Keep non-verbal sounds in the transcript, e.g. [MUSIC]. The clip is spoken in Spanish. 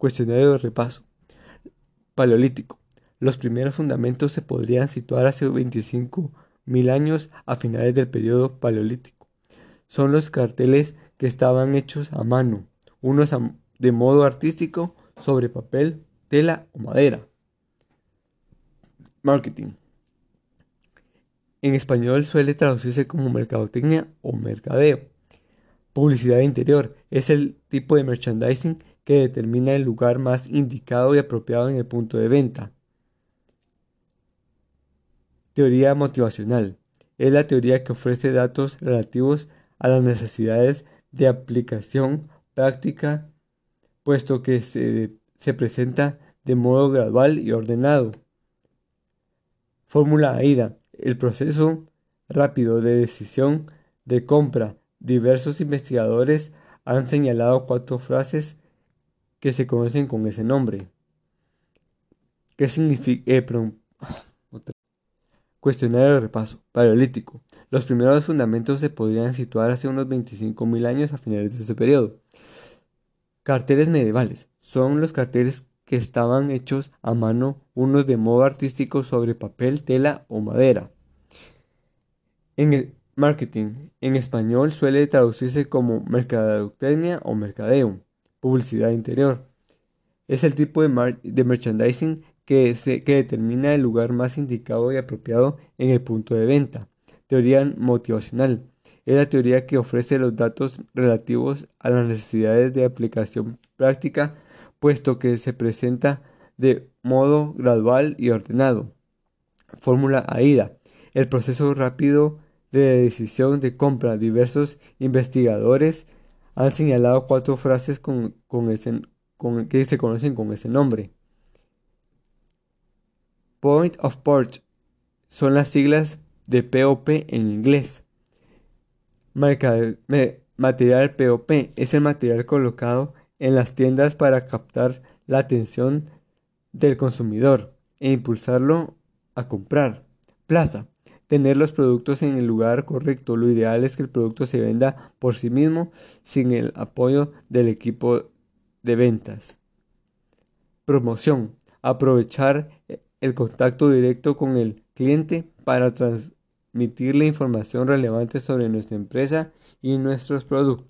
Cuestionario de repaso. Paleolítico. Los primeros fundamentos se podrían situar hace 25.000 años a finales del periodo paleolítico. Son los carteles que estaban hechos a mano, unos de modo artístico sobre papel, tela o madera. Marketing. En español suele traducirse como mercadotecnia o mercadeo. Publicidad interior es el tipo de merchandising que determina el lugar más indicado y apropiado en el punto de venta. Teoría motivacional. Es la teoría que ofrece datos relativos a las necesidades de aplicación práctica, puesto que se, se presenta de modo gradual y ordenado. Fórmula AIDA. El proceso rápido de decisión de compra. Diversos investigadores han señalado cuatro frases que se conocen con ese nombre. ¿Qué significa? Eh, [SIGHS] Cuestionario de repaso. Paleolítico. Los primeros fundamentos se podrían situar hace unos 25.000 años a finales de ese periodo. Carteles medievales. Son los carteles que estaban hechos a mano, unos de modo artístico sobre papel, tela o madera. En el marketing, en español suele traducirse como mercadotecnia o mercadeo, publicidad interior. Es el tipo de, merchandising que, determina el lugar más indicado y apropiado en el punto de venta. Teoría motivacional. Es la teoría que ofrece los datos relativos a las necesidades de aplicación práctica, puesto que se presenta de modo gradual y ordenado. Fórmula AIDA. El proceso rápido de decisión de compra. Diversos investigadores han señalado cuatro frases con, que se conocen con ese nombre. Point of Purchase son las siglas de POP en inglés. material POP es el material colocado en las tiendas para captar la atención del consumidor e impulsarlo a comprar. Plaza. Tener los productos en el lugar correcto. Lo ideal es que el producto se venda por sí mismo sin el apoyo del equipo de ventas. Promoción. Aprovechar el contacto directo con el cliente para transmitirle información relevante sobre nuestra empresa y nuestros productos.